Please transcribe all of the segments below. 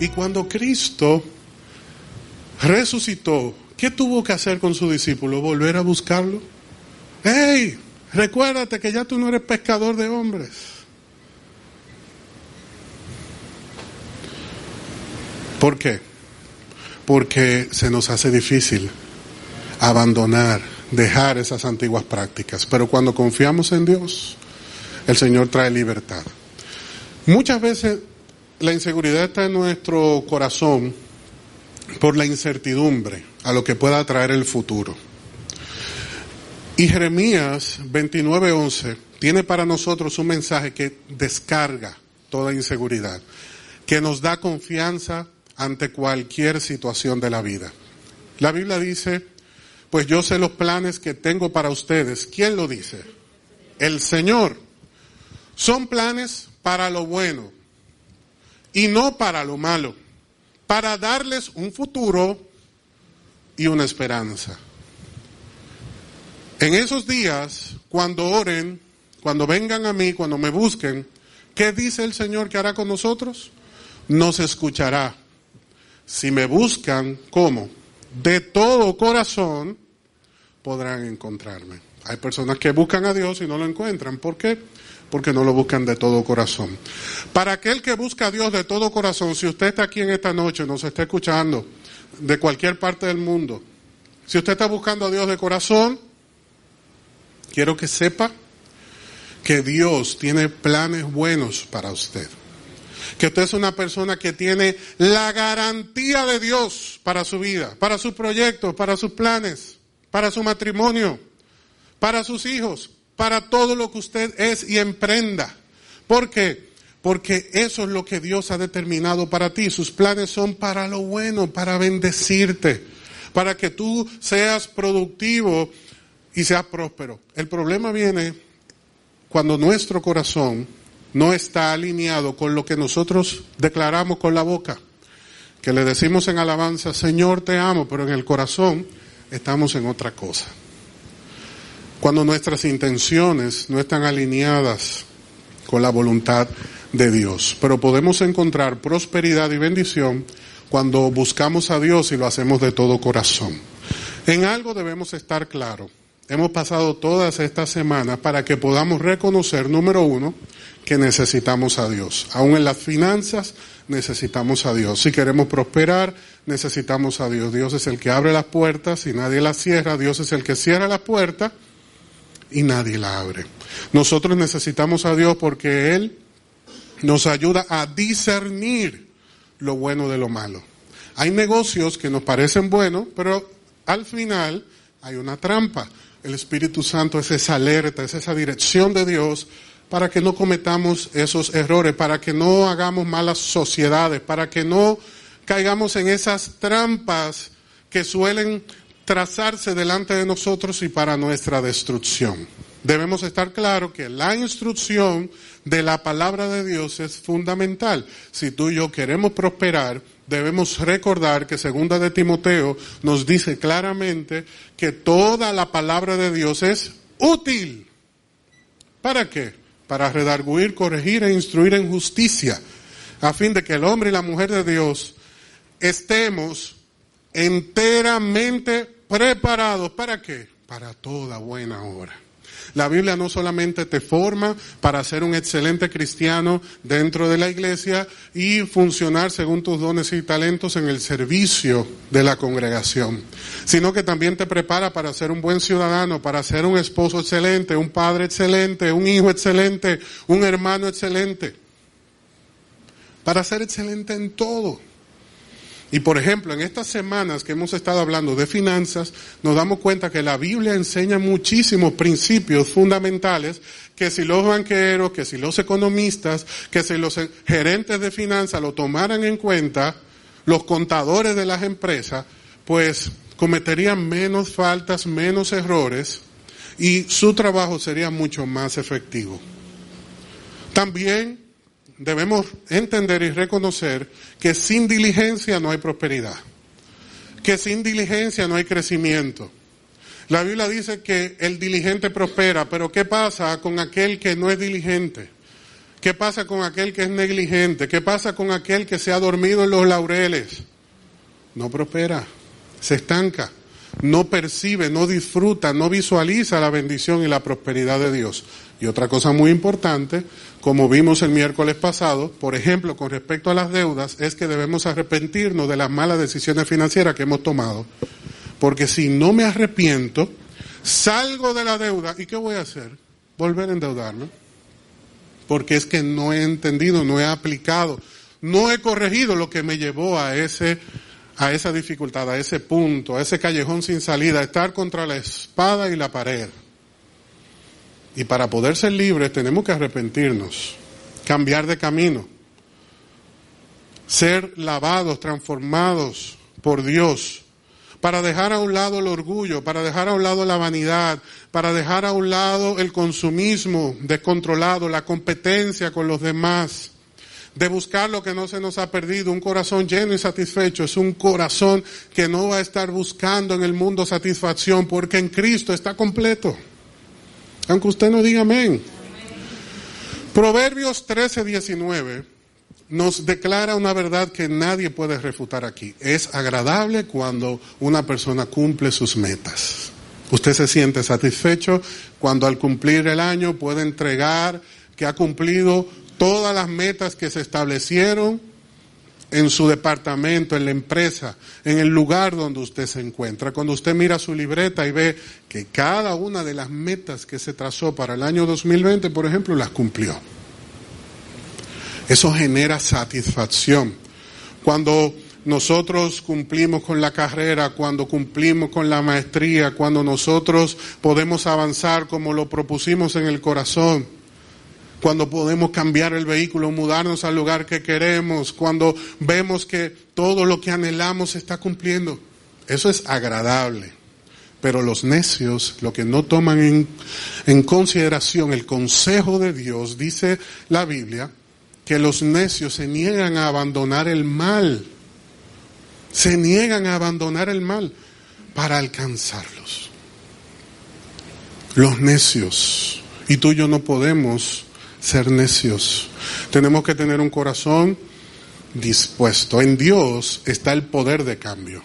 Y cuando Cristo resucitó, ¿qué tuvo que hacer con su discípulo? ¿Volver a buscarlo? ¡Hey! Recuérdate que ya tú no eres pescador de hombres. ¿Por qué? Porque se nos hace difícil abandonar, dejar esas antiguas prácticas. Pero cuando confiamos en Dios, el Señor trae libertad. Muchas veces la inseguridad está en nuestro corazón por la incertidumbre a lo que pueda traer el futuro. Y Jeremías 29:11 tiene para nosotros un mensaje que descarga toda inseguridad, que nos da confianza ante cualquier situación de la vida. La Biblia dice, pues yo sé los planes que tengo para ustedes. ¿Quién lo dice? El Señor. Son planes para lo bueno y no para lo malo, para darles un futuro y una esperanza. En esos días, cuando oren, cuando vengan a mí, cuando me busquen, ¿qué dice el Señor que hará con nosotros? Nos escuchará. Si me buscan, ¿cómo? De todo corazón podrán encontrarme. Hay personas que buscan a Dios y no lo encuentran. ¿Por qué? Porque no lo buscan de todo corazón. Para aquel que busca a Dios de todo corazón, si usted está aquí en esta noche, nos está escuchando de cualquier parte del mundo, si usted está buscando a Dios de corazón, quiero que sepa que Dios tiene planes buenos para usted. Que usted es una persona que tiene la garantía de Dios para su vida, para sus proyectos, para sus planes, para su matrimonio, para sus hijos, para todo lo que usted es y emprenda. ¿Por qué? Porque eso es lo que Dios ha determinado para ti. Sus planes son para lo bueno, para bendecirte, para que tú seas productivo y seas próspero. El problema viene cuando nuestro corazón no está alineado con lo que nosotros declaramos con la boca, que le decimos en alabanza, Señor te amo, pero en el corazón estamos en otra cosa. Cuando nuestras intenciones no están alineadas con la voluntad de Dios. Pero podemos encontrar prosperidad y bendición cuando buscamos a Dios y lo hacemos de todo corazón. En algo debemos estar claros. Hemos pasado todas estas semanas para que podamos reconocer, número uno, que necesitamos a Dios. Aún en las finanzas necesitamos a Dios. Si queremos prosperar, necesitamos a Dios. Dios es el que abre las puertas y nadie las cierra. Dios es el que cierra las puertas y nadie la abre. Nosotros necesitamos a Dios porque Él nos ayuda a discernir lo bueno de lo malo. Hay negocios que nos parecen buenos, pero al final hay una trampa. El Espíritu Santo es esa alerta, es esa dirección de Dios para que no cometamos esos errores, para que no hagamos malas sociedades, para que no caigamos en esas trampas que suelen trazarse delante de nosotros y para nuestra destrucción. Debemos estar claros que la instrucción de la palabra de Dios es fundamental. Si tú y yo queremos prosperar, debemos recordar que segunda de Timoteo nos dice claramente que toda la palabra de Dios es útil. ¿Para qué? Para redarguir, corregir e instruir en justicia, a fin de que el hombre y la mujer de Dios estemos enteramente preparados. ¿Para qué? Para toda buena obra. La Biblia no solamente te forma para ser un excelente cristiano dentro de la iglesia y funcionar según tus dones y talentos en el servicio de la congregación, sino que también te prepara para ser un buen ciudadano, para ser un esposo excelente, un padre excelente, un hijo excelente, un hermano excelente, para ser excelente en todo. Y por ejemplo, en estas semanas que hemos estado hablando de finanzas, nos damos cuenta que la Biblia enseña muchísimos principios fundamentales que si los banqueros, que si los economistas, que si los gerentes de finanzas lo tomaran en cuenta, los contadores de las empresas, pues cometerían menos faltas, menos errores y su trabajo sería mucho más efectivo. También debemos entender y reconocer que sin diligencia no hay prosperidad, que sin diligencia no hay crecimiento. La Biblia dice que el diligente prospera, pero ¿qué pasa con aquel que no es diligente? ¿Qué pasa con aquel que es negligente? ¿Qué pasa con aquel que se ha dormido en los laureles? No prospera, se estanca, no percibe, no disfruta, no visualiza la bendición y la prosperidad de Dios. Y otra cosa muy importante, como vimos el miércoles pasado, por ejemplo, con respecto a las deudas, es que debemos arrepentirnos de las malas decisiones financieras que hemos tomado. Porque si no me arrepiento, salgo de la deuda, ¿y qué voy a hacer? Volver a endeudarme. Porque es que no he entendido, no he aplicado, no he corregido lo que me llevó a ese a esa dificultad, a ese punto, a ese callejón sin salida, estar contra la espada y la pared. Y para poder ser libres tenemos que arrepentirnos, cambiar de camino, ser lavados, transformados por Dios, para dejar a un lado el orgullo, para dejar a un lado la vanidad, para dejar a un lado el consumismo descontrolado, la competencia con los demás, de buscar lo que no se nos ha perdido. Un corazón lleno y satisfecho es un corazón que no va a estar buscando en el mundo satisfacción porque en Cristo está completo. Aunque usted no diga amén. Proverbios 13, 19 nos declara una verdad que nadie puede refutar aquí. Es agradable cuando una persona cumple sus metas. Usted se siente satisfecho cuando al cumplir el año puede entregar que ha cumplido todas las metas que se establecieron en su departamento, en la empresa, en el lugar donde usted se encuentra. Cuando usted mira su libreta y ve que cada una de las metas que se trazó para el año 2020, por ejemplo, las cumplió. Eso genera satisfacción. Cuando nosotros cumplimos con la carrera, cuando cumplimos con la maestría, cuando nosotros podemos avanzar como lo propusimos en el corazón, cuando podemos cambiar el vehículo, mudarnos al lugar que queremos, cuando vemos que todo lo que anhelamos se está cumpliendo. Eso es agradable. Pero los necios, lo que no toman en, en consideración el consejo de Dios, dice la Biblia, que los necios se niegan a abandonar el mal. Se niegan a abandonar el mal para alcanzarlos. Los necios. Y tú y yo no podemos ser necios. Tenemos que tener un corazón dispuesto. En Dios está el poder de cambio.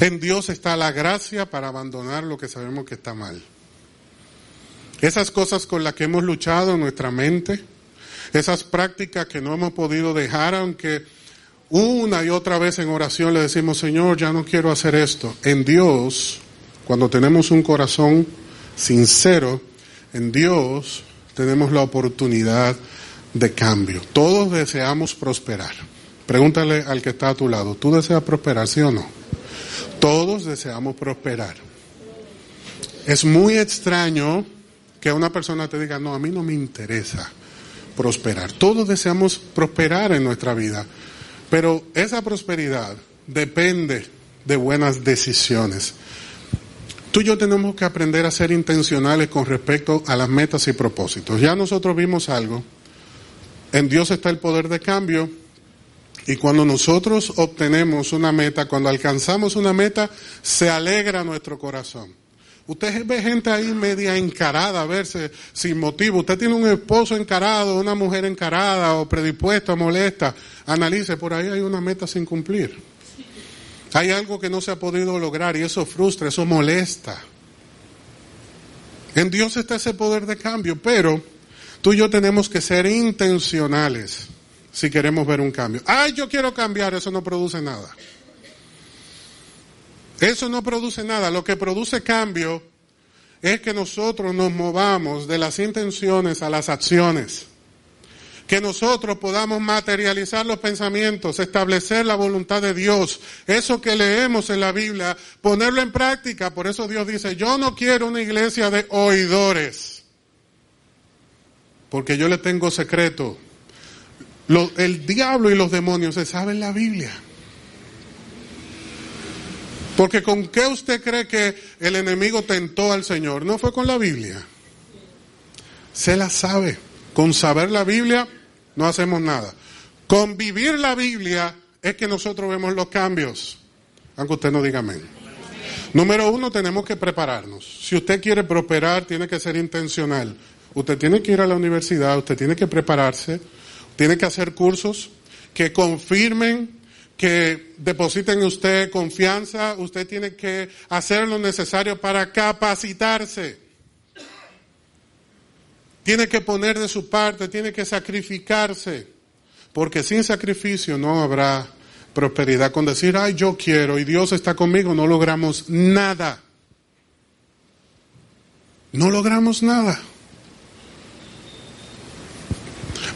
En Dios está la gracia para abandonar lo que sabemos que está mal. Esas cosas con las que hemos luchado en nuestra mente, esas prácticas que no hemos podido dejar, aunque una y otra vez en oración le decimos, Señor, ya no quiero hacer esto. En Dios, cuando tenemos un corazón sincero, en Dios tenemos la oportunidad de cambio. Todos deseamos prosperar. Pregúntale al que está a tu lado, ¿tú deseas prosperar, sí o no? Todos deseamos prosperar. Es muy extraño que una persona te diga, no, a mí no me interesa prosperar. Todos deseamos prosperar en nuestra vida, pero esa prosperidad depende de buenas decisiones. Tú y yo tenemos que aprender a ser intencionales con respecto a las metas y propósitos. Ya nosotros vimos algo. En Dios está el poder de cambio. Y cuando nosotros obtenemos una meta, cuando alcanzamos una meta, se alegra nuestro corazón. Usted ve gente ahí media encarada, a verse sin motivo. Usted tiene un esposo encarado, una mujer encarada o predispuesta, molesta. Analice, por ahí hay una meta sin cumplir. Hay algo que no se ha podido lograr y eso frustra, eso molesta. En Dios está ese poder de cambio, pero tú y yo tenemos que ser intencionales si queremos ver un cambio. Ay, yo quiero cambiar, eso no produce nada. Eso no produce nada. Lo que produce cambio es que nosotros nos movamos de las intenciones a las acciones. Que nosotros podamos materializar los pensamientos, establecer la voluntad de Dios, eso que leemos en la Biblia, ponerlo en práctica. Por eso Dios dice, yo no quiero una iglesia de oidores, porque yo le tengo secreto. el diablo y los demonios se saben la Biblia. Porque con qué usted cree que el enemigo tentó al Señor? No fue con la Biblia. Se la sabe. Con saber la Biblia no hacemos nada. Con vivir la Biblia es que nosotros vemos los cambios. Aunque usted no diga amén. Número uno, tenemos que prepararnos. Si usted quiere prosperar, tiene que ser intencional. Usted tiene que ir a la universidad, usted tiene que prepararse, tiene que hacer cursos que confirmen, que depositen en usted confianza, usted tiene que hacer lo necesario para capacitarse. Tiene que poner de su parte, tiene que sacrificarse, porque sin sacrificio no habrá prosperidad. Con decir, ay, yo quiero y Dios está conmigo, no logramos nada. No logramos nada.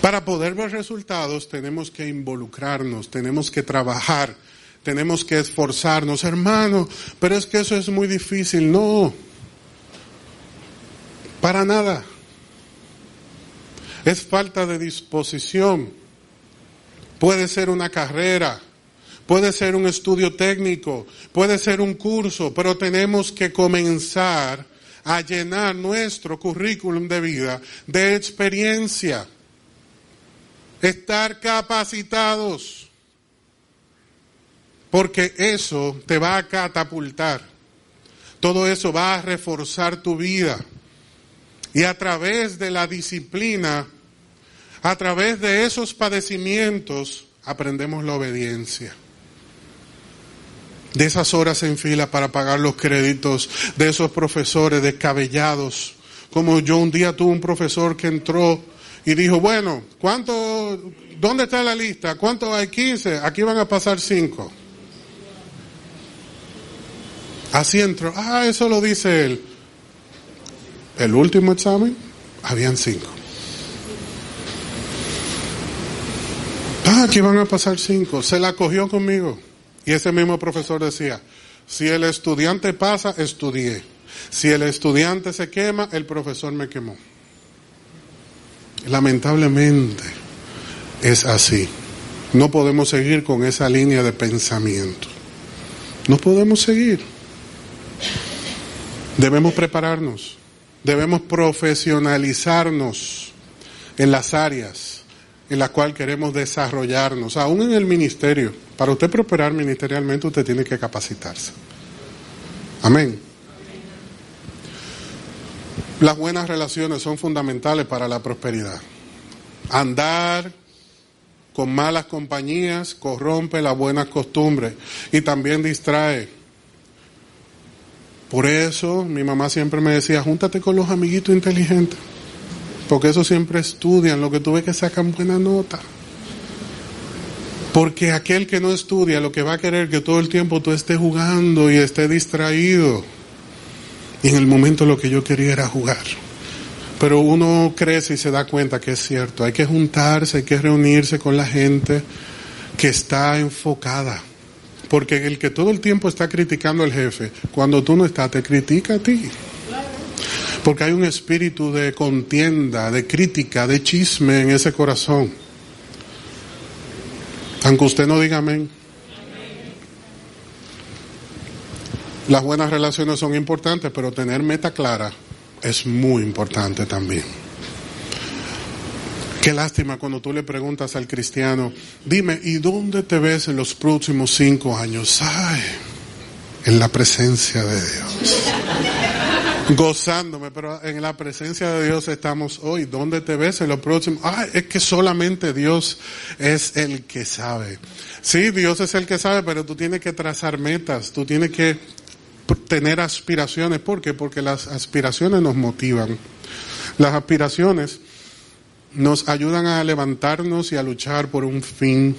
Para poder ver resultados tenemos que involucrarnos, tenemos que trabajar, tenemos que esforzarnos, hermano, pero es que eso es muy difícil. No, para nada. Es falta de disposición. Puede ser una carrera, puede ser un estudio técnico, puede ser un curso, pero tenemos que comenzar a llenar nuestro currículum de vida de experiencia. Estar capacitados. Porque eso te va a catapultar. Todo eso va a reforzar tu vida. Y a través de la disciplina a través de esos padecimientos aprendemos la obediencia. De esas horas en fila para pagar los créditos, de esos profesores descabellados. Como yo un día tuve un profesor que entró y dijo, bueno, ¿cuánto, dónde está la lista? ¿Cuánto hay? 15, aquí van a pasar 5. Así entró, ah, eso lo dice él. El último examen, habían 5. Ah, aquí van a pasar cinco. Se la cogió conmigo. Y ese mismo profesor decía, si el estudiante pasa, estudié. Si el estudiante se quema, el profesor me quemó. Lamentablemente es así. No podemos seguir con esa línea de pensamiento. No podemos seguir. Debemos prepararnos. Debemos profesionalizarnos en las áreas en la cual queremos desarrollarnos, aún en el ministerio. Para usted prosperar ministerialmente, usted tiene que capacitarse. Amén. Las buenas relaciones son fundamentales para la prosperidad. Andar con malas compañías corrompe las buenas costumbres y también distrae. Por eso mi mamá siempre me decía, júntate con los amiguitos inteligentes. Porque eso siempre estudian, lo que tú ves que sacan buena nota. Porque aquel que no estudia lo que va a querer que todo el tiempo tú estés jugando y estés distraído. Y en el momento lo que yo quería era jugar. Pero uno crece y se da cuenta que es cierto. Hay que juntarse, hay que reunirse con la gente que está enfocada. Porque el que todo el tiempo está criticando al jefe, cuando tú no estás, te critica a ti. Porque hay un espíritu de contienda, de crítica, de chisme en ese corazón. Aunque usted no diga amén. Las buenas relaciones son importantes, pero tener meta clara es muy importante también. Qué lástima cuando tú le preguntas al cristiano, dime, ¿y dónde te ves en los próximos cinco años? Ay, en la presencia de Dios gozándome, pero en la presencia de Dios estamos hoy. ¿Dónde te ves en lo próximo? Ah, es que solamente Dios es el que sabe. Sí, Dios es el que sabe, pero tú tienes que trazar metas, tú tienes que tener aspiraciones. ¿Por qué? Porque las aspiraciones nos motivan. Las aspiraciones nos ayudan a levantarnos y a luchar por un fin.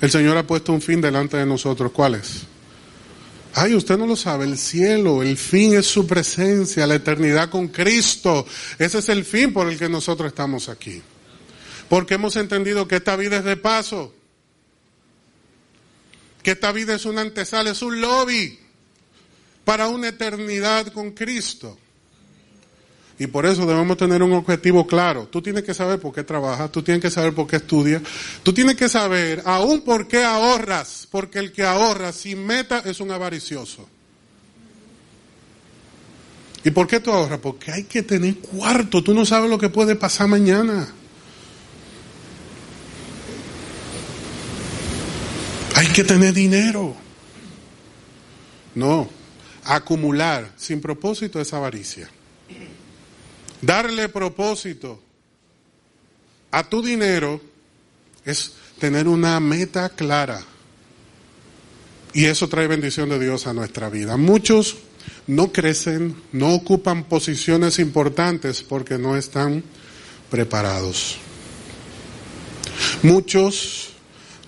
El Señor ha puesto un fin delante de nosotros. ¿Cuál es? Ay, usted no lo sabe, el cielo, el fin es su presencia, la eternidad con Cristo. Ese es el fin por el que nosotros estamos aquí. Porque hemos entendido que esta vida es de paso. Que esta vida es una antesala, es un lobby para una eternidad con Cristo. Y por eso debemos tener un objetivo claro. Tú tienes que saber por qué trabajas, tú tienes que saber por qué estudias, tú tienes que saber aún por qué ahorras, porque el que ahorra sin meta es un avaricioso. ¿Y por qué tú ahorras? Porque hay que tener cuarto, tú no sabes lo que puede pasar mañana. Hay que tener dinero. No, acumular sin propósito es avaricia. Darle propósito a tu dinero es tener una meta clara. Y eso trae bendición de Dios a nuestra vida. Muchos no crecen, no ocupan posiciones importantes porque no están preparados. Muchos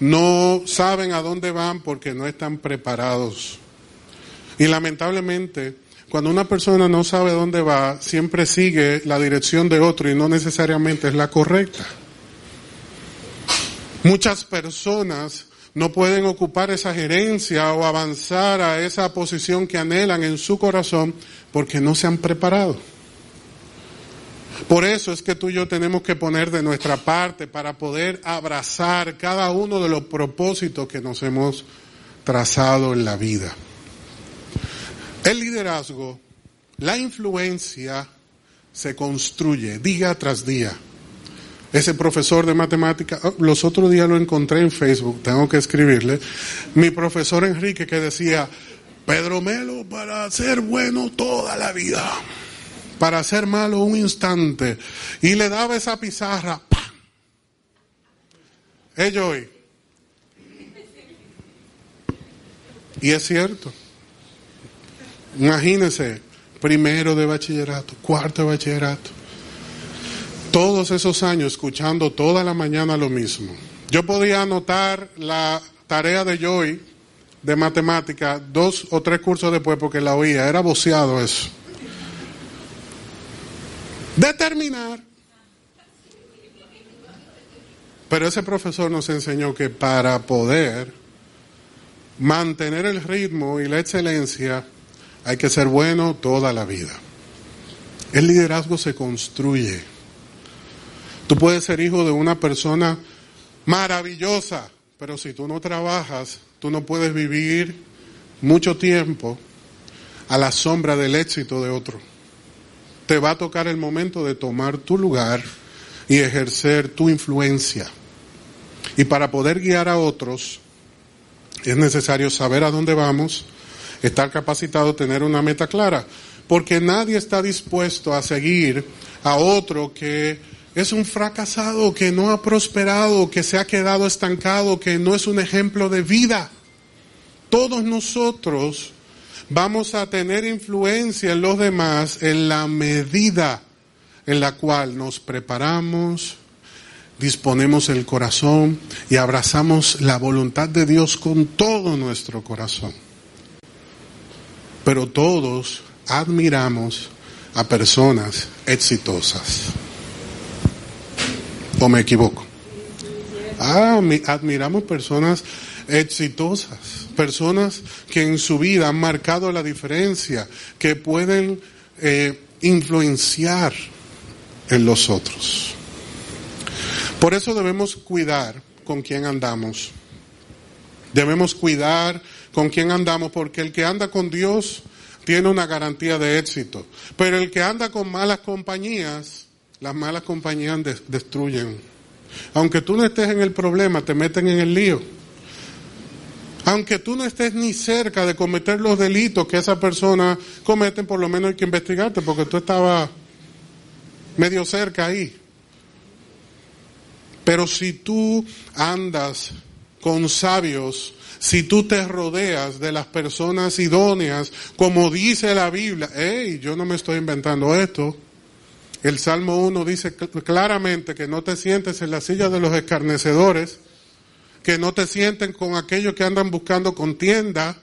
no saben a dónde van porque no están preparados. Y lamentablemente, cuando una persona no sabe dónde va, siempre sigue la dirección de otro y no necesariamente es la correcta. Muchas personas no pueden ocupar esa gerencia o avanzar a esa posición que anhelan en su corazón porque no se han preparado. Por eso es que tú y yo tenemos que poner de nuestra parte para poder abrazar cada uno de los propósitos que nos hemos trazado en la vida. El liderazgo, la influencia se construye día tras día. Ese profesor de matemática, oh, los otros días lo encontré en Facebook, tengo que escribirle, mi profesor Enrique que decía, Pedro Melo para ser bueno toda la vida, para ser malo un instante, y le daba esa pizarra, ¡pam! Ellos hoy. Y es cierto. Imagínense, primero de bachillerato, cuarto de bachillerato. Todos esos años escuchando toda la mañana lo mismo. Yo podía anotar la tarea de Joy de matemática dos o tres cursos después porque la oía, era boceado eso. Determinar. Pero ese profesor nos enseñó que para poder mantener el ritmo y la excelencia, hay que ser bueno toda la vida. El liderazgo se construye. Tú puedes ser hijo de una persona maravillosa, pero si tú no trabajas, tú no puedes vivir mucho tiempo a la sombra del éxito de otro. Te va a tocar el momento de tomar tu lugar y ejercer tu influencia. Y para poder guiar a otros, es necesario saber a dónde vamos, estar capacitado, tener una meta clara, porque nadie está dispuesto a seguir a otro que es un fracasado, que no ha prosperado, que se ha quedado estancado, que no es un ejemplo de vida. Todos nosotros vamos a tener influencia en los demás en la medida en la cual nos preparamos, disponemos el corazón y abrazamos la voluntad de Dios con todo nuestro corazón pero todos admiramos a personas exitosas. ¿O me equivoco? Ah, admiramos personas exitosas, personas que en su vida han marcado la diferencia, que pueden eh, influenciar en los otros. Por eso debemos cuidar con quién andamos. Debemos cuidar con quién andamos, porque el que anda con Dios tiene una garantía de éxito. Pero el que anda con malas compañías, las malas compañías destruyen. Aunque tú no estés en el problema, te meten en el lío. Aunque tú no estés ni cerca de cometer los delitos que esa persona cometen, por lo menos hay que investigarte, porque tú estabas medio cerca ahí. Pero si tú andas con sabios, si tú te rodeas de las personas idóneas, como dice la Biblia, hey, yo no me estoy inventando esto. El Salmo 1 dice claramente que no te sientes en la silla de los escarnecedores, que no te sienten con aquellos que andan buscando contienda.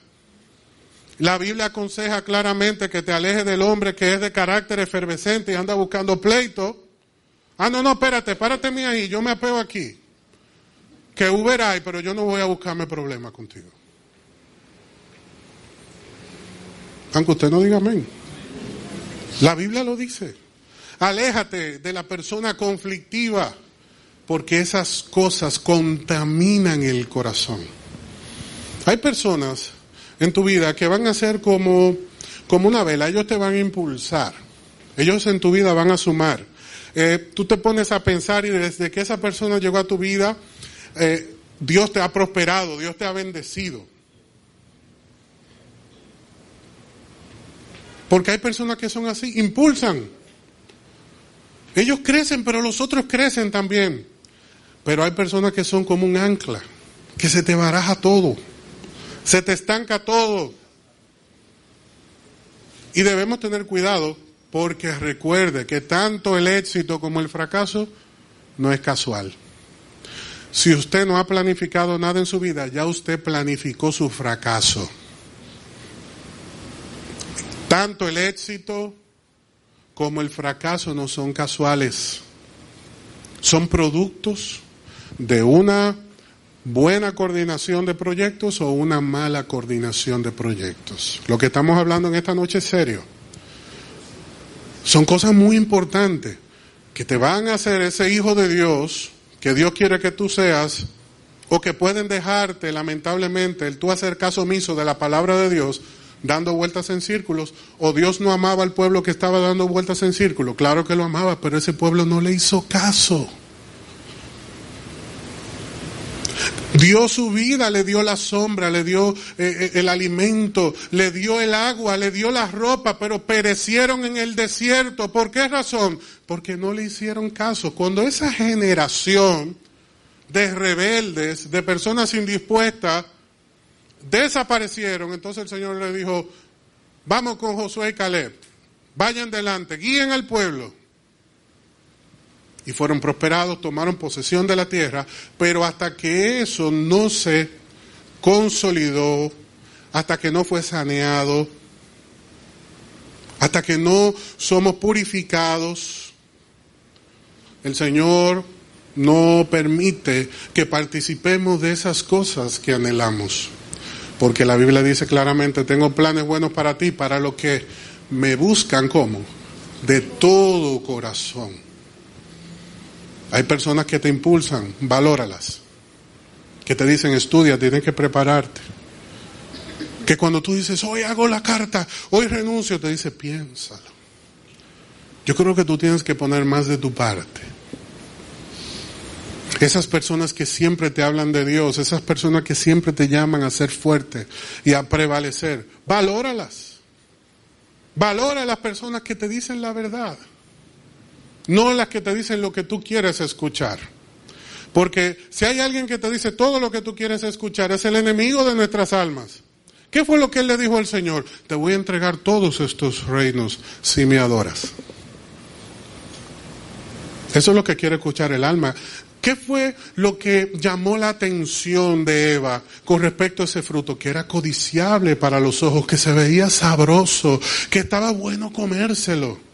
La Biblia aconseja claramente que te alejes del hombre que es de carácter efervescente y anda buscando pleito. Ah, no, no, espérate, párate ahí, yo me apeo aquí. Que Uber hay, pero yo no voy a buscarme problemas contigo. Aunque usted no diga amén. La Biblia lo dice. Aléjate de la persona conflictiva, porque esas cosas contaminan el corazón. Hay personas en tu vida que van a ser como, como una vela, ellos te van a impulsar, ellos en tu vida van a sumar. Eh, tú te pones a pensar y desde que esa persona llegó a tu vida, eh, Dios te ha prosperado, Dios te ha bendecido. Porque hay personas que son así, impulsan. Ellos crecen, pero los otros crecen también. Pero hay personas que son como un ancla, que se te baraja todo, se te estanca todo. Y debemos tener cuidado porque recuerde que tanto el éxito como el fracaso no es casual. Si usted no ha planificado nada en su vida, ya usted planificó su fracaso. Tanto el éxito como el fracaso no son casuales. Son productos de una buena coordinación de proyectos o una mala coordinación de proyectos. Lo que estamos hablando en esta noche es serio. Son cosas muy importantes que te van a hacer ese hijo de Dios que Dios quiere que tú seas o que pueden dejarte lamentablemente el tú hacer caso omiso de la palabra de Dios dando vueltas en círculos, o Dios no amaba al pueblo que estaba dando vueltas en círculos. Claro que lo amaba, pero ese pueblo no le hizo caso. Dio su vida, le dio la sombra, le dio eh, eh, el alimento, le dio el agua, le dio la ropa, pero perecieron en el desierto. ¿Por qué razón? Porque no le hicieron caso. Cuando esa generación de rebeldes, de personas indispuestas, desaparecieron, entonces el Señor le dijo, vamos con Josué y Caleb, vayan delante, guíen al pueblo. Y fueron prosperados, tomaron posesión de la tierra, pero hasta que eso no se consolidó, hasta que no fue saneado, hasta que no somos purificados, el Señor no permite que participemos de esas cosas que anhelamos. Porque la Biblia dice claramente, tengo planes buenos para ti, para los que me buscan como de todo corazón. Hay personas que te impulsan, valóralas. Que te dicen, estudia, tienes que prepararte. Que cuando tú dices, hoy hago la carta, hoy renuncio, te dice, piénsalo. Yo creo que tú tienes que poner más de tu parte. Esas personas que siempre te hablan de Dios, esas personas que siempre te llaman a ser fuerte y a prevalecer, valóralas. Valora a las personas que te dicen la verdad, no las que te dicen lo que tú quieres escuchar. Porque si hay alguien que te dice todo lo que tú quieres escuchar, es el enemigo de nuestras almas. ¿Qué fue lo que él le dijo al Señor? Te voy a entregar todos estos reinos si me adoras. Eso es lo que quiere escuchar el alma. ¿Qué fue lo que llamó la atención de Eva con respecto a ese fruto? Que era codiciable para los ojos, que se veía sabroso, que estaba bueno comérselo.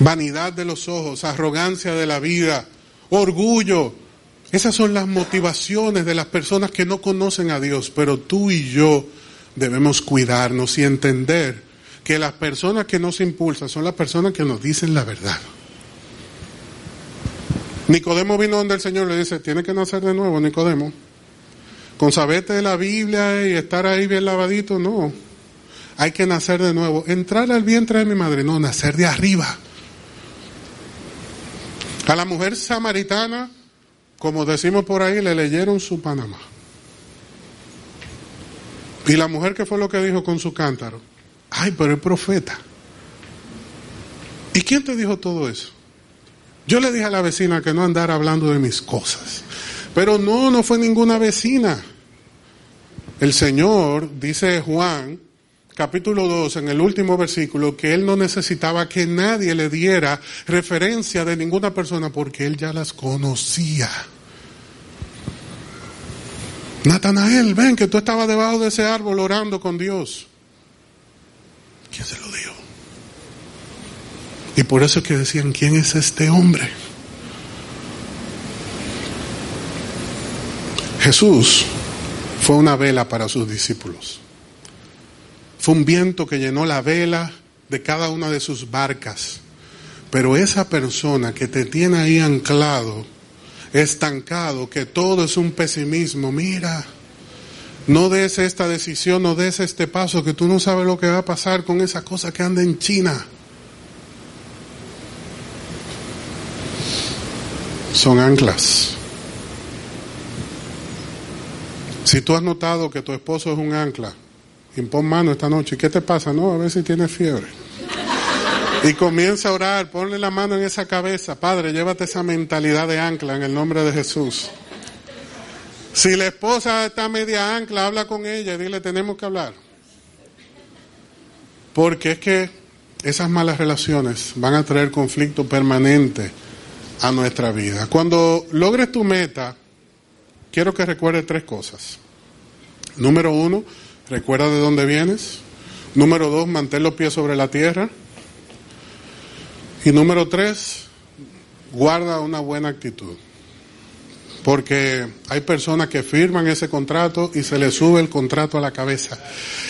Vanidad de los ojos, arrogancia de la vida, orgullo. Esas son las motivaciones de las personas que no conocen a Dios, pero tú y yo debemos cuidarnos y entender que las personas que nos impulsan son las personas que nos dicen la verdad. Nicodemo vino donde el Señor le dice, tiene que nacer de nuevo, Nicodemo. Con saberte de la Biblia y estar ahí bien lavadito, no. Hay que nacer de nuevo. Entrar al vientre de mi madre, no, nacer de arriba. A la mujer samaritana, como decimos por ahí, le leyeron su Panamá. Y la mujer, ¿qué fue lo que dijo con su cántaro? Ay, pero es profeta. ¿Y quién te dijo todo eso? Yo le dije a la vecina que no andara hablando de mis cosas. Pero no, no fue ninguna vecina. El Señor, dice Juan, capítulo 2, en el último versículo, que Él no necesitaba que nadie le diera referencia de ninguna persona porque Él ya las conocía. Natanael, ven que tú estabas debajo de ese árbol orando con Dios. ¿Quién se lo dijo? Y por eso es que decían, ¿quién es este hombre? Jesús fue una vela para sus discípulos. Fue un viento que llenó la vela de cada una de sus barcas. Pero esa persona que te tiene ahí anclado, estancado, que todo es un pesimismo, mira, no des esta decisión, no des este paso, que tú no sabes lo que va a pasar con esa cosa que anda en China. Son anclas. Si tú has notado que tu esposo es un ancla, impón mano esta noche, ¿qué te pasa? No, a ver si tienes fiebre. Y comienza a orar, ponle la mano en esa cabeza, Padre, llévate esa mentalidad de ancla en el nombre de Jesús. Si la esposa está media ancla, habla con ella y dile, tenemos que hablar. Porque es que esas malas relaciones van a traer conflicto permanente a nuestra vida. Cuando logres tu meta, quiero que recuerdes tres cosas. Número uno, recuerda de dónde vienes. Número dos, mantén los pies sobre la tierra. Y número tres, guarda una buena actitud. Porque hay personas que firman ese contrato y se les sube el contrato a la cabeza.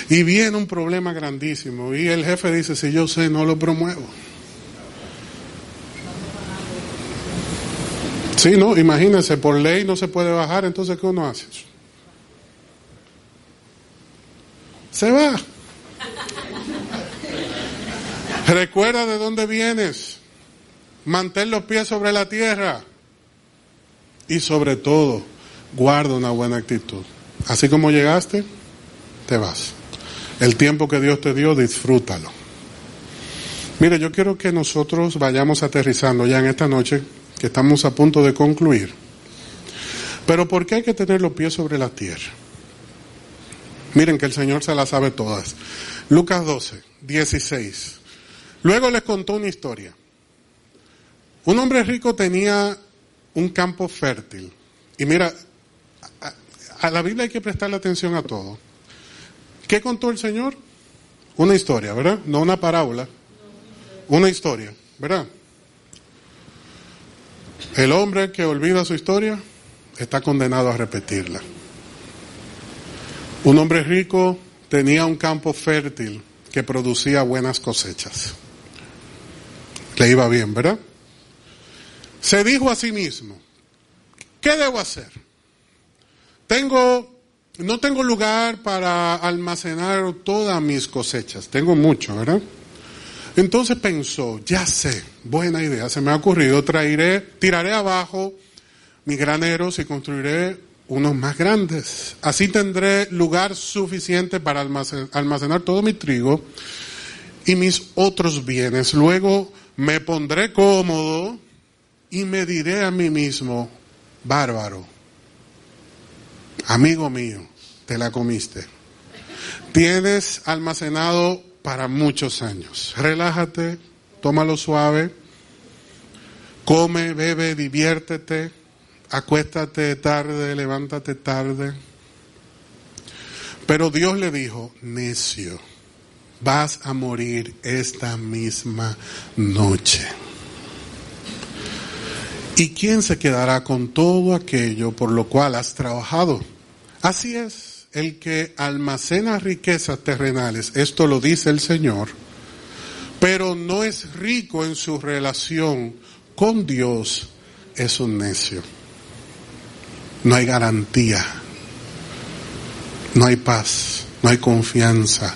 Y viene un problema grandísimo. Y el jefe dice, si yo sé, no lo promuevo. Sí, no, imagínense, por ley no se puede bajar, entonces ¿qué uno hace? Se va. Recuerda de dónde vienes. Mantén los pies sobre la tierra. Y sobre todo, guarda una buena actitud. Así como llegaste, te vas. El tiempo que Dios te dio, disfrútalo. Mire, yo quiero que nosotros vayamos aterrizando ya en esta noche, que estamos a punto de concluir. Pero ¿por qué hay que tener los pies sobre la tierra? Miren que el Señor se las sabe todas. Lucas 12, 16. Luego les contó una historia. Un hombre rico tenía un campo fértil. Y mira, a, la Biblia hay que prestarle atención a todo. ¿Qué contó el Señor? Una historia, ¿verdad? No una parábola. Una historia, ¿verdad? El hombre que olvida su historia está condenado a repetirla. Un hombre rico tenía un campo fértil que producía buenas cosechas. Le iba bien, ¿verdad? se dijo a sí mismo, ¿qué debo hacer? Tengo, no tengo lugar para almacenar todas mis cosechas, tengo mucho, ¿verdad? Entonces pensó, ya sé, buena idea, se me ha ocurrido, traeré, tiraré abajo mis graneros y construiré unos más grandes. Así tendré lugar suficiente para almacenar, todo mi trigo y mis otros bienes. Luego me pondré cómodo y me diré a mí mismo, bárbaro, amigo mío, te la comiste. Tienes almacenado para muchos años. Relájate, tómalo suave, come, bebe, diviértete, acuéstate tarde, levántate tarde. Pero Dios le dijo, necio, vas a morir esta misma noche. ¿Y quién se quedará con todo aquello por lo cual has trabajado? Así es, el que almacena riquezas terrenales, esto lo dice el Señor, pero no es rico en su relación con Dios, es un necio. No hay garantía, no hay paz, no hay confianza,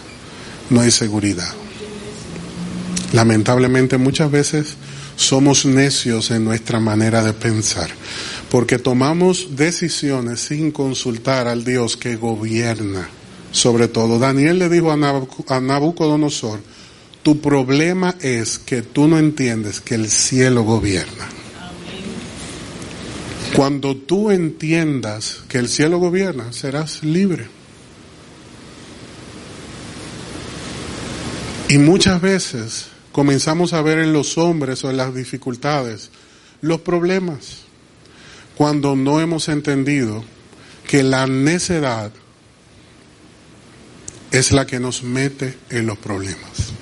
no hay seguridad. Lamentablemente muchas veces somos necios en nuestra manera de pensar, porque tomamos decisiones sin consultar al Dios que gobierna sobre todo. Daniel le dijo a Nabucodonosor, tu problema es que tú no entiendes que el cielo gobierna. Cuando tú entiendas que el cielo gobierna, serás libre. Y muchas veces comenzamos a ver en los hombres o en las dificultades los problemas cuando no hemos entendido que la necedad es la que nos mete en los problemas.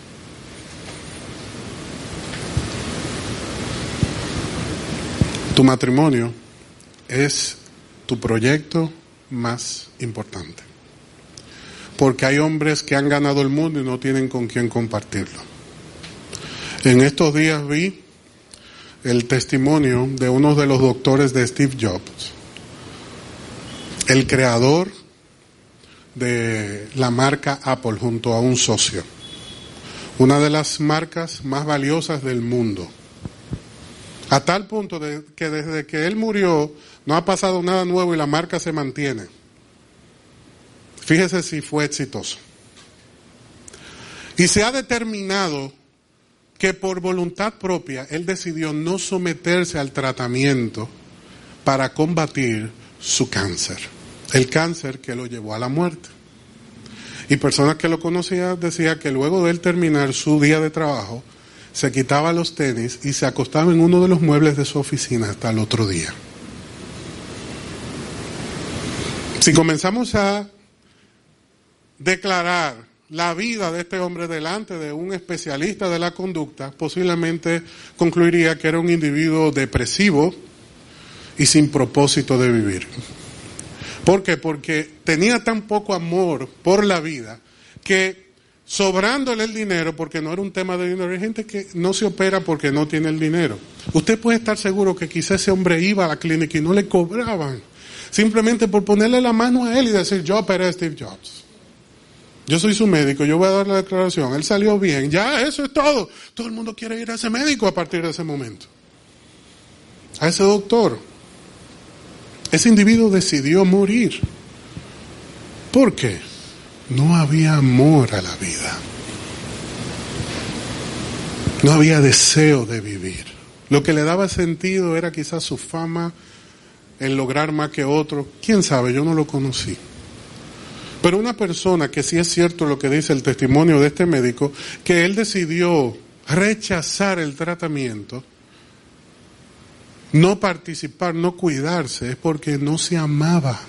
Tu matrimonio es tu proyecto más importante. Porque hay hombres que han ganado el mundo y no tienen con quién compartirlo. En estos días vi el testimonio de uno de los doctores de Steve Jobs, el creador de la marca Apple junto a un socio, una de las marcas más valiosas del mundo. A tal punto de que desde que él murió no ha pasado nada nuevo y la marca se mantiene. Fíjese si fue exitoso. Y se ha determinado que por voluntad propia él decidió no someterse al tratamiento para combatir su cáncer, el cáncer que lo llevó a la muerte. Y personas que lo conocían decían que luego de él terminar su día de trabajo, se quitaba los tenis y se acostaba en uno de los muebles de su oficina hasta el otro día. Si comenzamos a declarar la vida de este hombre delante de un especialista de la conducta, posiblemente concluiría que era un individuo depresivo y sin propósito de vivir. ¿Por qué? Porque tenía tan poco amor por la vida que sobrándole el dinero, porque no era un tema de dinero, hay gente que no se opera porque no tiene el dinero. Usted puede estar seguro que quizá ese hombre iba a la clínica y no le cobraban, simplemente por ponerle la mano a él y decir, yo operé Steve Jobs. Yo soy su médico, yo voy a dar la declaración, él salió bien, ya, eso es todo. Todo el mundo quiere ir a ese médico a partir de ese momento. A ese doctor. Ese individuo decidió morir. ¿Por qué? no había amor a la vida. No había deseo de vivir. Lo que le daba sentido era quizás su fama, el lograr más que otro. Quién sabe, yo no lo conocí. Pero una persona que sí es cierto lo que dice el testimonio de este médico, que él decidió rechazar el tratamiento, no participar, no cuidarse, es porque no se amaba.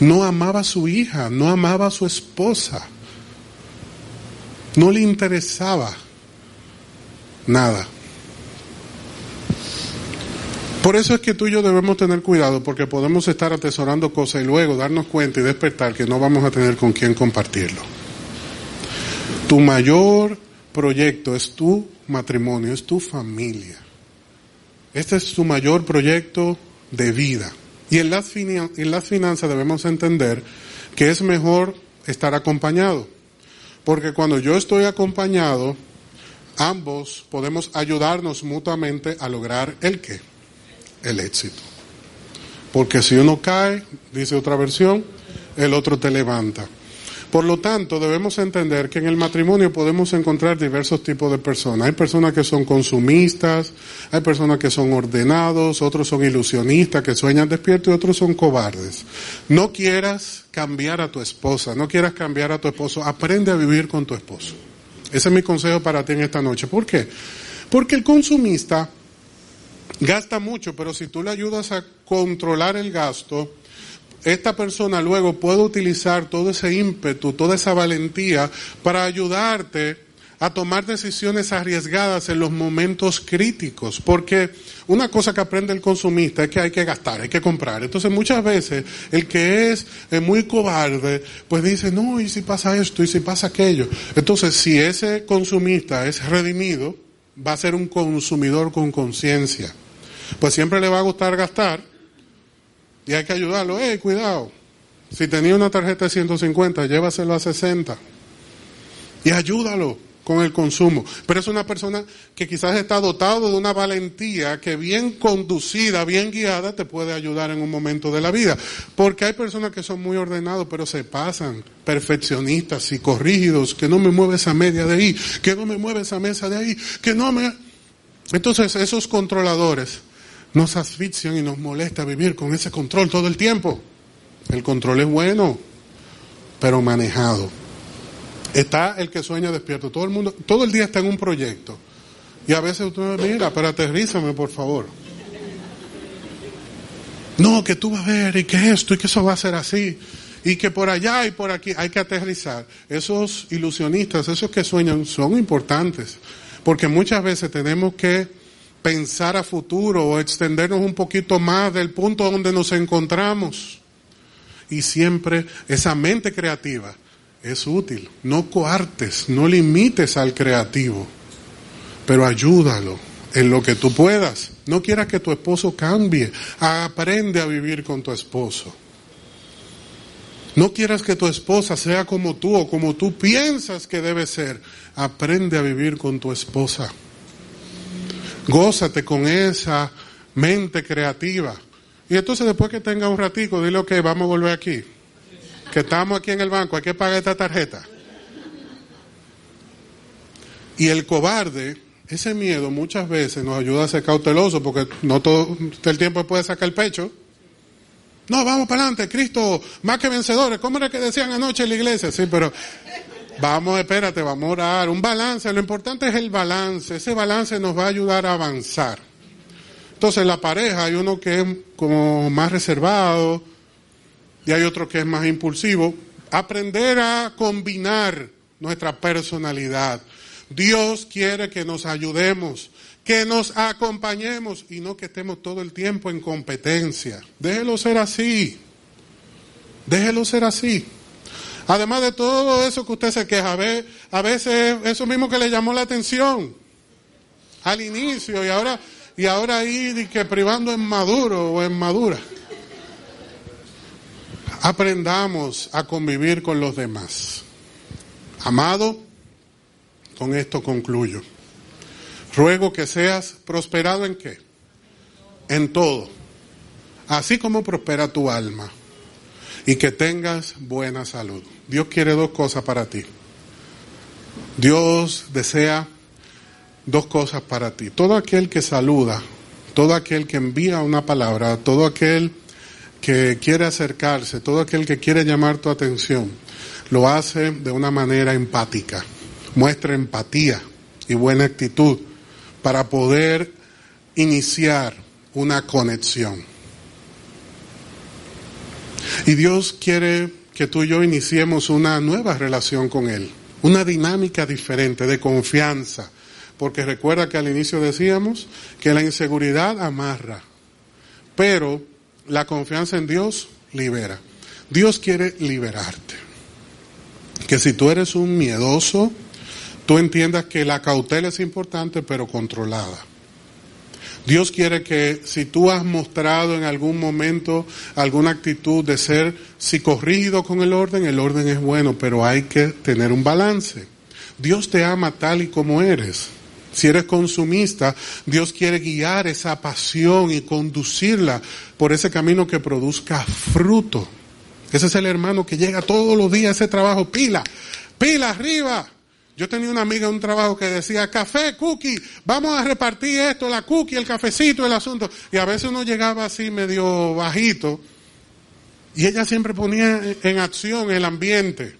No amaba a su hija, no amaba a su esposa. No le interesaba nada. Por eso es que tú y yo debemos tener cuidado porque podemos estar atesorando cosas y luego darnos cuenta y despertar que no vamos a tener con quién compartirlo. Tu mayor proyecto es tu matrimonio, es tu familia. Este es tu mayor proyecto de vida. Y en las, en las finanzas debemos entender que es mejor estar acompañado. Porque cuando yo estoy acompañado, ambos podemos ayudarnos mutuamente a lograr el qué? El éxito. Porque si uno cae, dice otra versión, el otro te levanta. Por lo tanto, debemos entender que en el matrimonio podemos encontrar diversos tipos de personas. Hay personas que son consumistas, hay personas que son ordenados, otros son ilusionistas, que sueñan despiertos y otros son cobardes. No quieras cambiar a tu esposa, no quieras cambiar a tu esposo, aprende a vivir con tu esposo. Ese es mi consejo para ti en esta noche. ¿Por qué? Porque el consumista gasta mucho, pero si tú le ayudas a controlar el gasto, esta persona luego puede utilizar todo ese ímpetu, toda esa valentía para ayudarte a tomar decisiones arriesgadas en los momentos críticos, porque una cosa que aprende el consumista es que hay que gastar, hay que comprar. Entonces muchas veces el que es muy cobarde, pues dice, no, y si pasa esto, y si pasa aquello. Entonces si ese consumista es redimido, va a ser un consumidor con conciencia. Pues siempre le va a gustar gastar, y hay que ayudarlo. ¡Eh, cuidado! Si tenía una tarjeta de 150, llévaselo a 60. Y ayúdalo con el consumo. Pero es una persona que quizás está dotado de una valentía que bien conducida, bien guiada, te puede ayudar en un momento de la vida. Porque hay personas que son muy ordenados, pero se pasan, perfeccionistas, psicorrígidos, que no me mueve esa media de ahí, que no me mueve esa mesa de ahí, que no me... Entonces esos controladores nos asfixian y nos molesta vivir con ese control todo el tiempo. El control es bueno, pero manejado. Está el que sueña despierto. Todo el mundo, todo el día está en un proyecto. Y a veces usted me mira, pero aterrízame, por favor. No, que tú vas a ver y que esto y que eso va a ser así. Y que por allá y por aquí hay que aterrizar. Esos ilusionistas, esos que sueñan, son importantes. Porque muchas veces tenemos que pensar a futuro o extendernos un poquito más del punto donde nos encontramos. Y siempre esa mente creativa es útil. No coartes, no limites al creativo, pero ayúdalo en lo que tú puedas. No quieras que tu esposo cambie. Aprende a vivir con tu esposo. No quieras que tu esposa sea como tú o como tú piensas que debe ser. Aprende a vivir con tu esposa. Gózate con esa mente creativa. Y entonces después que tenga un ratico, dile, ok, vamos a volver aquí. Que estamos aquí en el banco, hay que pagar esta tarjeta. Y el cobarde, ese miedo muchas veces nos ayuda a ser cauteloso porque no todo el tiempo puede sacar el pecho. No, vamos para adelante, Cristo, más que vencedores. ¿Cómo era que decían anoche en la iglesia? Sí, pero vamos, espérate, vamos a orar. Un balance, lo importante es el balance. Ese balance nos va a ayudar a avanzar. Entonces, en la pareja hay uno que es como más reservado y hay otro que es más impulsivo. Aprender a combinar nuestra personalidad. Dios quiere que nos ayudemos, que nos acompañemos y no que estemos todo el tiempo en competencia. Déjelo ser así. Déjelo ser así. Además de todo eso que usted se queja, a veces eso mismo que le llamó la atención al inicio y ahora y ahora ahí que privando en maduro o en madura. Aprendamos a convivir con los demás. Amado, con esto concluyo. Ruego que seas prosperado en qué? En todo. Así como prospera tu alma. Y que tengas buena salud. Dios quiere dos cosas para ti. Dios desea dos cosas para ti. Todo aquel que saluda, todo aquel que envía una palabra, todo aquel que quiere acercarse, todo aquel que quiere llamar tu atención, lo hace de una manera empática. Muestra empatía y buena actitud para poder iniciar una conexión. Y Dios quiere que tú y yo iniciemos una nueva relación con Él, una dinámica diferente de confianza, porque recuerda que al inicio decíamos que la inseguridad amarra, pero la confianza en Dios libera. Dios quiere liberarte. Que si tú eres un miedoso, tú entiendas que la cautela es importante, pero controlada. Dios quiere que si tú has mostrado en algún momento alguna actitud de ser psicorrígido con el orden, el orden es bueno, pero hay que tener un balance. Dios te ama tal y como eres. Si eres consumista, Dios quiere guiar esa pasión y conducirla por ese camino que produzca fruto. Ese es el hermano que llega todos los días a ese trabajo, pila, pila arriba. Yo tenía una amiga en un trabajo que decía, café, cookie, vamos a repartir esto, la cookie, el cafecito, el asunto. Y a veces uno llegaba así medio bajito y ella siempre ponía en acción el ambiente.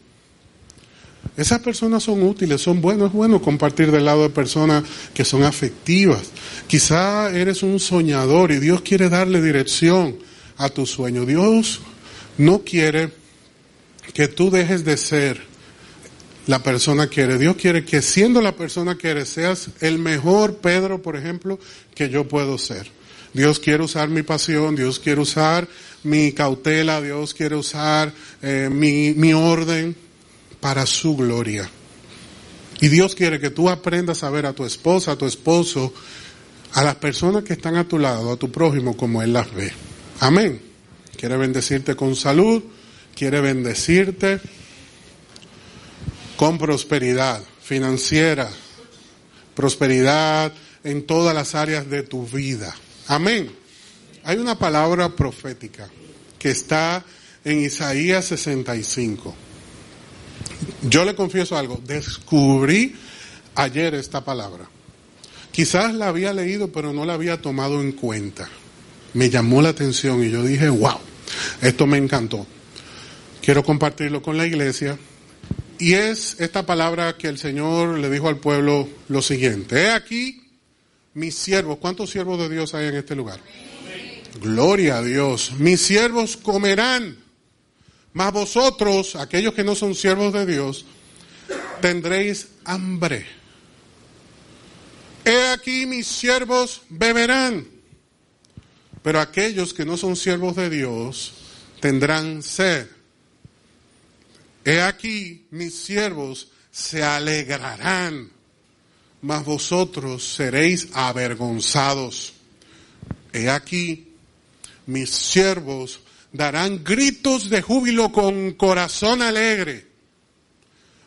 Esas personas son útiles, son buenos, es bueno compartir del lado de personas que son afectivas. Quizá eres un soñador y Dios quiere darle dirección a tu sueño. Dios no quiere que tú dejes de ser la persona que eres. Dios quiere que siendo la persona que eres seas el mejor Pedro, por ejemplo, que yo puedo ser. Dios quiere usar mi pasión, Dios quiere usar mi cautela, Dios quiere usar eh, mi, mi orden para su gloria. Y Dios quiere que tú aprendas a ver a tu esposa, a tu esposo, a las personas que están a tu lado, a tu prójimo, como Él las ve. Amén. Quiere bendecirte con salud, quiere bendecirte con prosperidad financiera, prosperidad en todas las áreas de tu vida. Amén. Hay una palabra profética que está en Isaías 65. Yo le confieso algo, descubrí ayer esta palabra. Quizás la había leído, pero no la había tomado en cuenta. Me llamó la atención y yo dije, wow, esto me encantó. Quiero compartirlo con la iglesia. Y es esta palabra que el Señor le dijo al pueblo lo siguiente. He aquí mis siervos. ¿Cuántos siervos de Dios hay en este lugar? Gloria a Dios. Mis siervos comerán mas vosotros, aquellos que no son siervos de Dios, tendréis hambre. He aquí mis siervos beberán. Pero aquellos que no son siervos de Dios tendrán sed. He aquí mis siervos se alegrarán, mas vosotros seréis avergonzados. He aquí mis siervos darán gritos de júbilo con corazón alegre,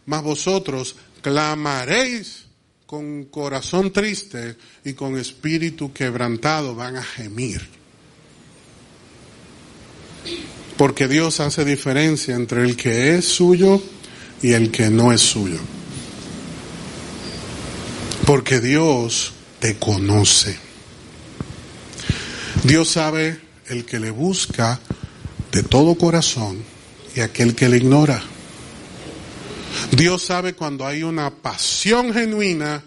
mas vosotros clamaréis con corazón triste y con espíritu quebrantado van a gemir. Porque Dios hace diferencia entre el que es suyo y el que no es suyo. Porque Dios te conoce. Dios sabe el que le busca de todo corazón y aquel que le ignora. Dios sabe cuando hay una pasión genuina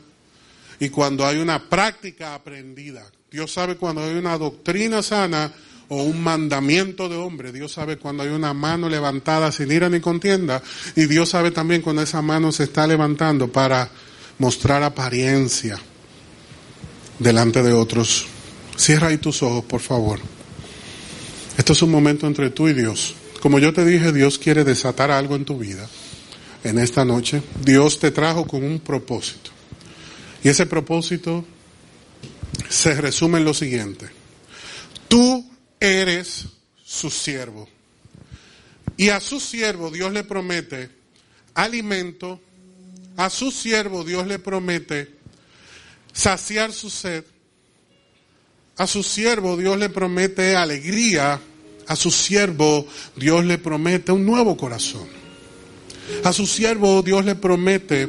y cuando hay una práctica aprendida. Dios sabe cuando hay una doctrina sana o un mandamiento de hombre. Dios sabe cuando hay una mano levantada sin ira ni contienda. Y Dios sabe también cuando esa mano se está levantando para mostrar apariencia delante de otros. Cierra ahí tus ojos, por favor. Esto es un momento entre tú y Dios. Como yo te dije, Dios quiere desatar algo en tu vida. En esta noche, Dios te trajo con un propósito. Y ese propósito se resume en lo siguiente. Tú eres su siervo. Y a su siervo Dios le promete alimento, a su siervo Dios le promete saciar su sed, a su siervo Dios le promete alegría, a su siervo Dios le promete un nuevo corazón, a su siervo Dios le promete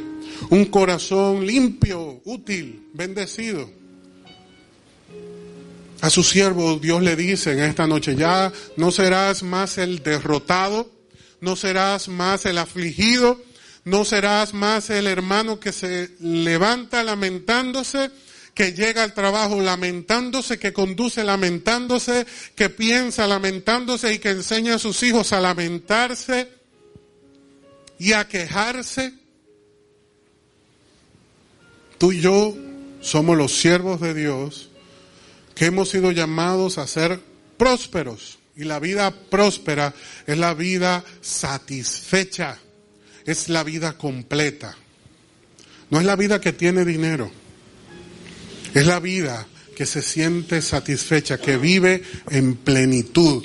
un corazón limpio, útil, bendecido. A su siervo Dios le dice en esta noche, ya no serás más el derrotado, no serás más el afligido, no serás más el hermano que se levanta lamentándose, que llega al trabajo lamentándose, que conduce lamentándose, que piensa lamentándose y que enseña a sus hijos a lamentarse y a quejarse. Tú y yo somos los siervos de Dios que hemos sido llamados a ser prósperos. Y la vida próspera es la vida satisfecha, es la vida completa. No es la vida que tiene dinero, es la vida que se siente satisfecha, que vive en plenitud.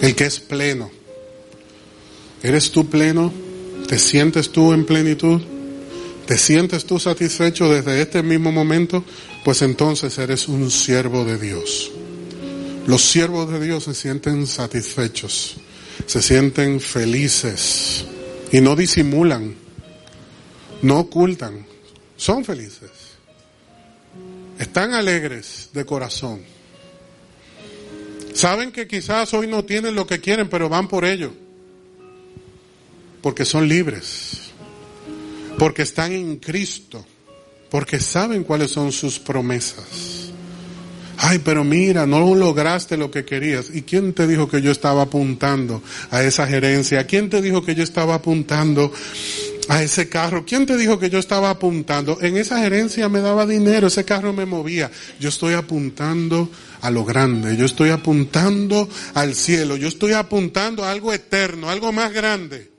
El que es pleno. ¿Eres tú pleno? ¿Te sientes tú en plenitud? ¿Te sientes tú satisfecho desde este mismo momento? Pues entonces eres un siervo de Dios. Los siervos de Dios se sienten satisfechos, se sienten felices y no disimulan, no ocultan, son felices. Están alegres de corazón. Saben que quizás hoy no tienen lo que quieren, pero van por ello. Porque son libres porque están en Cristo, porque saben cuáles son sus promesas. Ay, pero mira, no lograste lo que querías. ¿Y quién te dijo que yo estaba apuntando a esa gerencia? ¿Quién te dijo que yo estaba apuntando a ese carro? ¿Quién te dijo que yo estaba apuntando? En esa gerencia me daba dinero, ese carro me movía. Yo estoy apuntando a lo grande, yo estoy apuntando al cielo, yo estoy apuntando a algo eterno, algo más grande.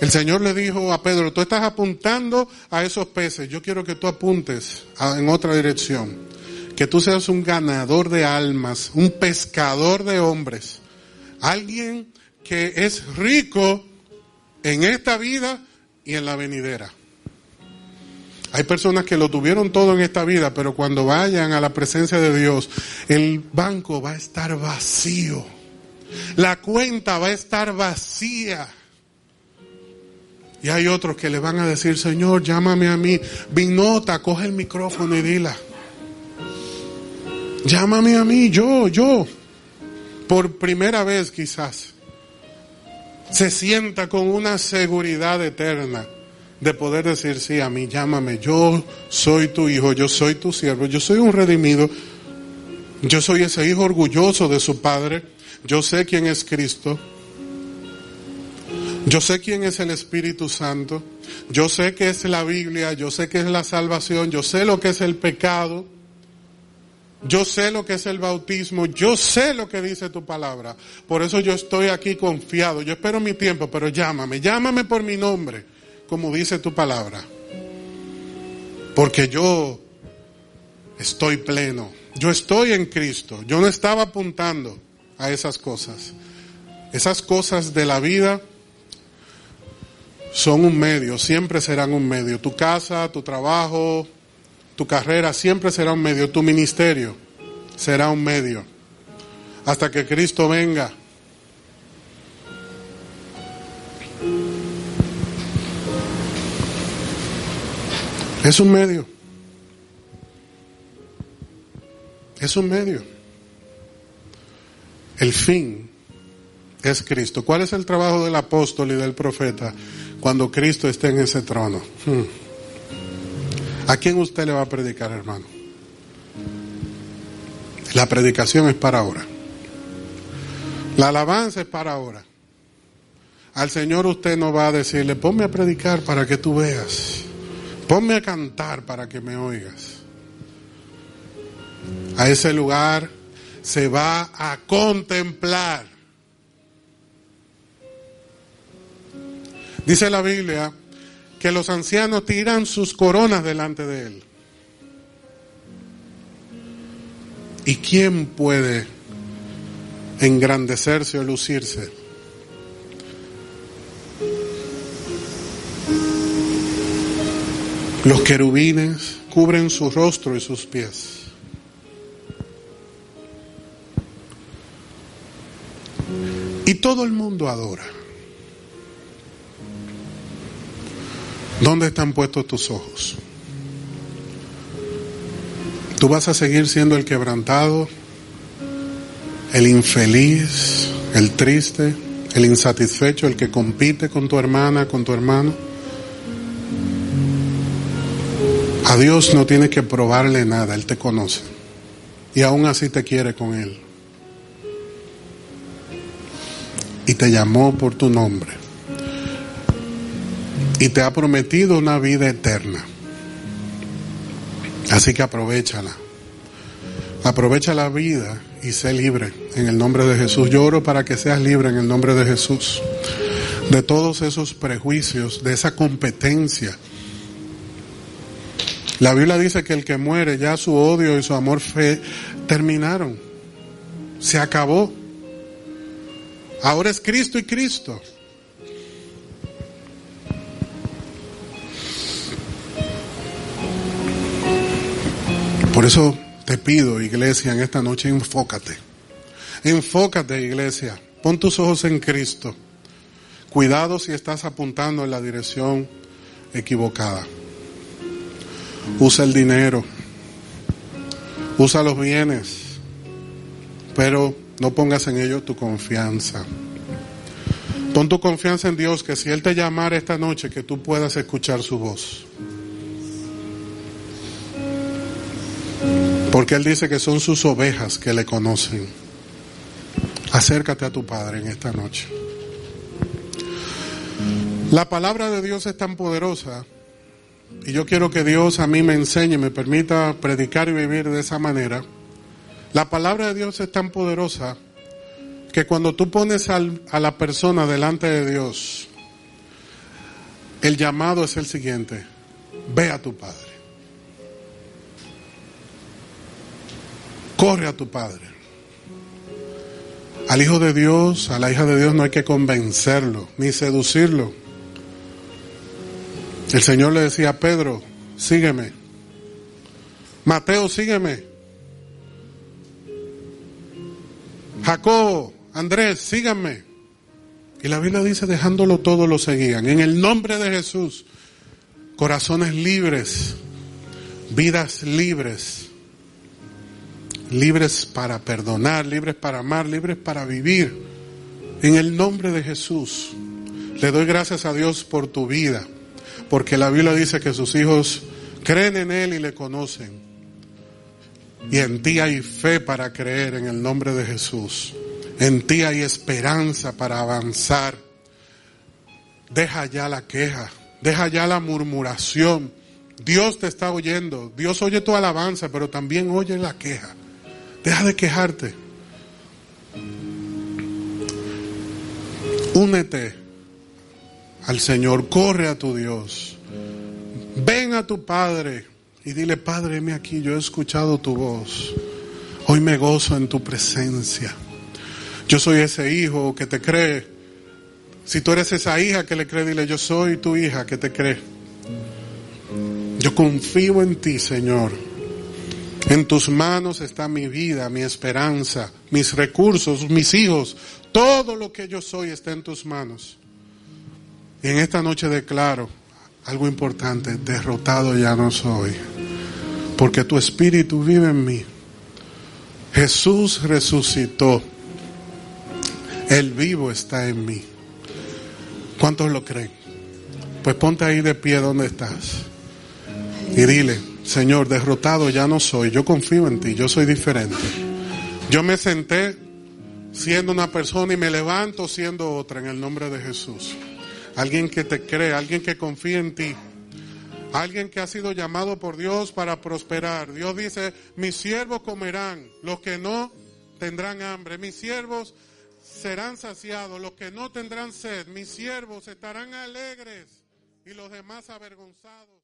El Señor le dijo a Pedro, tú estás apuntando a esos peces, yo quiero que tú apuntes en otra dirección, que tú seas un ganador de almas, un pescador de hombres, alguien que es rico en esta vida y en la venidera. Hay personas que lo tuvieron todo en esta vida, pero cuando vayan a la presencia de Dios, el banco va a estar vacío. La cuenta va a estar vacía. Y hay otros que le van a decir, Señor, llámame a mí. Vinota, coge el micrófono y dila. Llámame a mí, yo, yo. Por primera vez quizás. Se sienta con una seguridad eterna de poder decir, sí, a mí llámame. Yo soy tu hijo, yo soy tu siervo, yo soy un redimido. Yo soy ese hijo orgulloso de su padre. Yo sé quién es Cristo. Yo sé quién es el Espíritu Santo, yo sé que es la Biblia, yo sé que es la salvación, yo sé lo que es el pecado, yo sé lo que es el bautismo, yo sé lo que dice tu palabra. Por eso yo estoy aquí confiado. Yo espero mi tiempo, pero llámame, llámame por mi nombre, como dice tu palabra. Porque yo estoy pleno, yo estoy en Cristo, yo no estaba apuntando a esas cosas. Esas cosas de la vida son un medio, siempre serán un medio. Tu casa, tu trabajo, tu carrera siempre será un medio, tu ministerio será un medio. Hasta que Cristo venga. Es un medio. Es un medio. El fin es Cristo. ¿Cuál es el trabajo del apóstol y del profeta cuando Cristo esté en ese trono? Hmm. ¿A quién usted le va a predicar, hermano? La predicación es para ahora. La alabanza es para ahora. Al Señor usted no va a decirle, ponme a predicar para que tú veas. Ponme a cantar para que me oigas. A ese lugar se va a contemplar. Dice la Biblia que los ancianos tiran sus coronas delante de él. ¿Y quién puede engrandecerse o lucirse? Los querubines cubren su rostro y sus pies. Y todo el mundo adora. ¿Dónde están puestos tus ojos? Tú vas a seguir siendo el quebrantado, el infeliz, el triste, el insatisfecho, el que compite con tu hermana, con tu hermano. A Dios no tienes que probarle nada, Él te conoce. Y aún así te quiere con Él. Y te llamó por tu nombre y te ha prometido una vida eterna. Así que aprovechala. Aprovecha la vida y sé libre en el nombre de Jesús. Yo oro para que seas libre en el nombre de Jesús. De todos esos prejuicios, de esa competencia. La Biblia dice que el que muere ya su odio y su amor fe terminaron. Se acabó. Ahora es Cristo y Cristo. Por eso te pido, iglesia, en esta noche, enfócate. Enfócate, iglesia. Pon tus ojos en Cristo. Cuidado si estás apuntando en la dirección equivocada. Usa el dinero. Usa los bienes. Pero no pongas en ello tu confianza. Pon tu confianza en Dios que si Él te llamara esta noche, que tú puedas escuchar su voz. Porque Él dice que son sus ovejas que le conocen. Acércate a tu Padre en esta noche. La palabra de Dios es tan poderosa y yo quiero que Dios a mí me enseñe, me permita predicar y vivir de esa manera. La palabra de Dios es tan poderosa que cuando tú pones a la persona delante de Dios, el llamado es el siguiente, ve a tu Padre. Corre a tu padre. Al hijo de Dios, a la hija de Dios no hay que convencerlo ni seducirlo. El Señor le decía a Pedro, sígueme. Mateo, sígueme. Jacob, Andrés, síganme. Y la Biblia dice, dejándolo todo, lo seguían. En el nombre de Jesús, corazones libres, vidas libres libres para perdonar, libres para amar, libres para vivir. En el nombre de Jesús, le doy gracias a Dios por tu vida, porque la Biblia dice que sus hijos creen en Él y le conocen. Y en ti hay fe para creer en el nombre de Jesús. En ti hay esperanza para avanzar. Deja ya la queja, deja ya la murmuración. Dios te está oyendo, Dios oye tu alabanza, pero también oye la queja. Deja de quejarte. Únete al Señor, corre a tu Dios. Ven a tu Padre y dile, Padre, me aquí, yo he escuchado tu voz. Hoy me gozo en tu presencia. Yo soy ese hijo que te cree. Si tú eres esa hija que le cree, dile, yo soy tu hija que te cree. Yo confío en ti, Señor. En tus manos está mi vida, mi esperanza, mis recursos, mis hijos. Todo lo que yo soy está en tus manos. Y en esta noche declaro algo importante, derrotado ya no soy, porque tu espíritu vive en mí. Jesús resucitó, el vivo está en mí. ¿Cuántos lo creen? Pues ponte ahí de pie donde estás y dile, Señor, derrotado ya no soy, yo confío en ti, yo soy diferente. Yo me senté siendo una persona y me levanto siendo otra en el nombre de Jesús. Alguien que te cree, alguien que confía en ti. Alguien que ha sido llamado por Dios para prosperar. Dios dice, mis siervos comerán, los que no tendrán hambre. Mis siervos serán saciados, los que no tendrán sed. Mis siervos estarán alegres y los demás avergonzados.